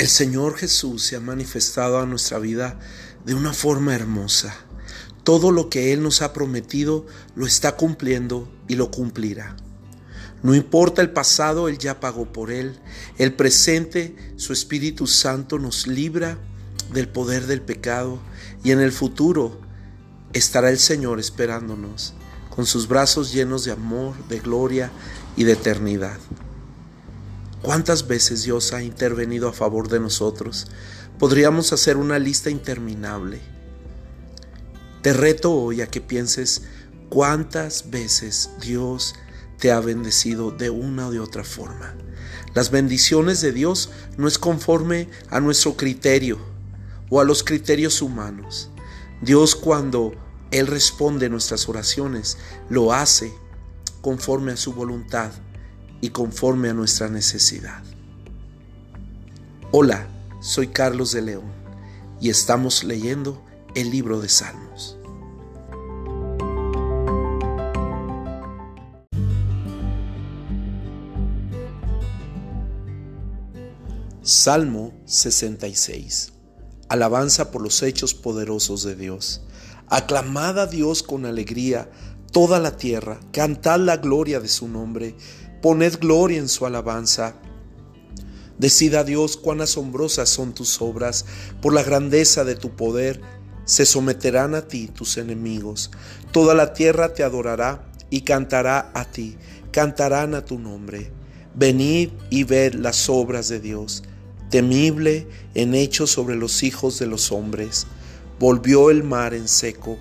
El Señor Jesús se ha manifestado a nuestra vida de una forma hermosa. Todo lo que Él nos ha prometido lo está cumpliendo y lo cumplirá. No importa el pasado, Él ya pagó por Él. El presente, su Espíritu Santo nos libra del poder del pecado y en el futuro estará el Señor esperándonos con sus brazos llenos de amor, de gloria y de eternidad. ¿Cuántas veces Dios ha intervenido a favor de nosotros? Podríamos hacer una lista interminable. Te reto hoy a que pienses cuántas veces Dios te ha bendecido de una o de otra forma. Las bendiciones de Dios no es conforme a nuestro criterio o a los criterios humanos. Dios cuando Él responde nuestras oraciones, lo hace conforme a su voluntad y conforme a nuestra necesidad. Hola, soy Carlos de León y estamos leyendo el libro de Salmos. Salmo 66. Alabanza por los hechos poderosos de Dios. Aclamad a Dios con alegría toda la tierra, cantad la gloria de su nombre, poned gloria en su alabanza. Decid a Dios cuán asombrosas son tus obras, por la grandeza de tu poder se someterán a ti tus enemigos. Toda la tierra te adorará y cantará a ti, cantarán a tu nombre. Venid y ved las obras de Dios temible en hechos sobre los hijos de los hombres. Volvió el mar en seco,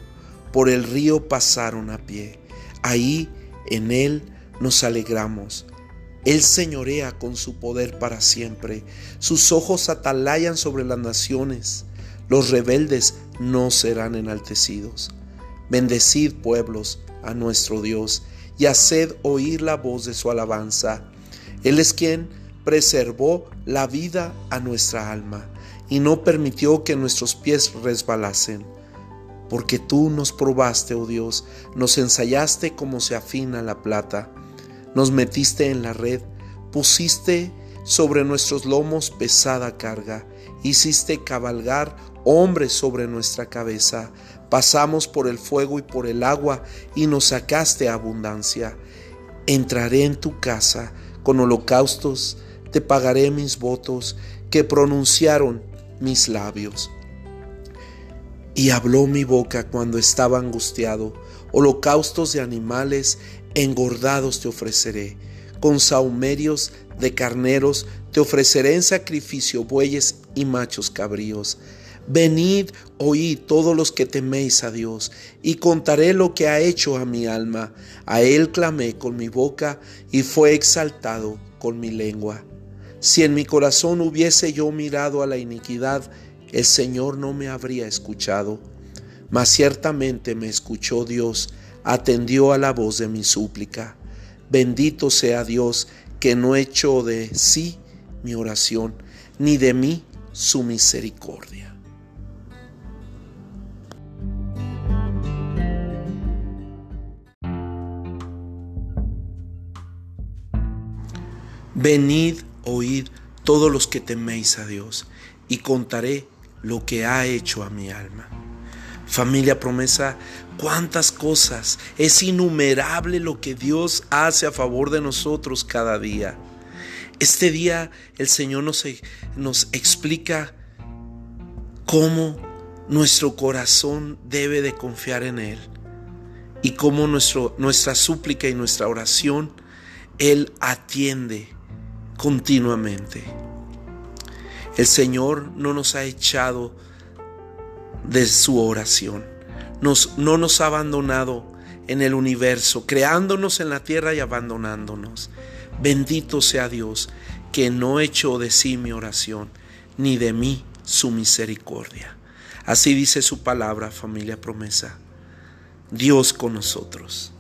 por el río pasaron a pie. Ahí en él nos alegramos. Él señorea con su poder para siempre. Sus ojos atalayan sobre las naciones. Los rebeldes no serán enaltecidos. Bendecid pueblos a nuestro Dios y haced oír la voz de su alabanza. Él es quien preservó la vida a nuestra alma y no permitió que nuestros pies resbalasen. Porque tú nos probaste, oh Dios, nos ensayaste como se afina la plata, nos metiste en la red, pusiste sobre nuestros lomos pesada carga, hiciste cabalgar hombres sobre nuestra cabeza, pasamos por el fuego y por el agua y nos sacaste abundancia. Entraré en tu casa con holocaustos, te pagaré mis votos que pronunciaron mis labios. Y habló mi boca cuando estaba angustiado, holocaustos de animales engordados te ofreceré, con saumerios de carneros te ofreceré en sacrificio bueyes y machos cabríos. Venid, oíd todos los que teméis a Dios, y contaré lo que ha hecho a mi alma. A Él clamé con mi boca, y fue exaltado con mi lengua. Si en mi corazón hubiese yo mirado a la iniquidad, el Señor no me habría escuchado. Mas ciertamente me escuchó Dios, atendió a la voz de mi súplica. Bendito sea Dios que no echó de sí mi oración, ni de mí su misericordia. Venid oíd todos los que teméis a Dios, y contaré lo que ha hecho a mi alma. Familia promesa, cuántas cosas, es innumerable lo que Dios hace a favor de nosotros cada día. Este día el Señor nos, nos explica cómo nuestro corazón debe de confiar en Él y cómo nuestro, nuestra súplica y nuestra oración Él atiende continuamente. El Señor no nos ha echado de su oración, nos, no nos ha abandonado en el universo, creándonos en la tierra y abandonándonos. Bendito sea Dios que no echó de sí mi oración, ni de mí su misericordia. Así dice su palabra, familia promesa. Dios con nosotros.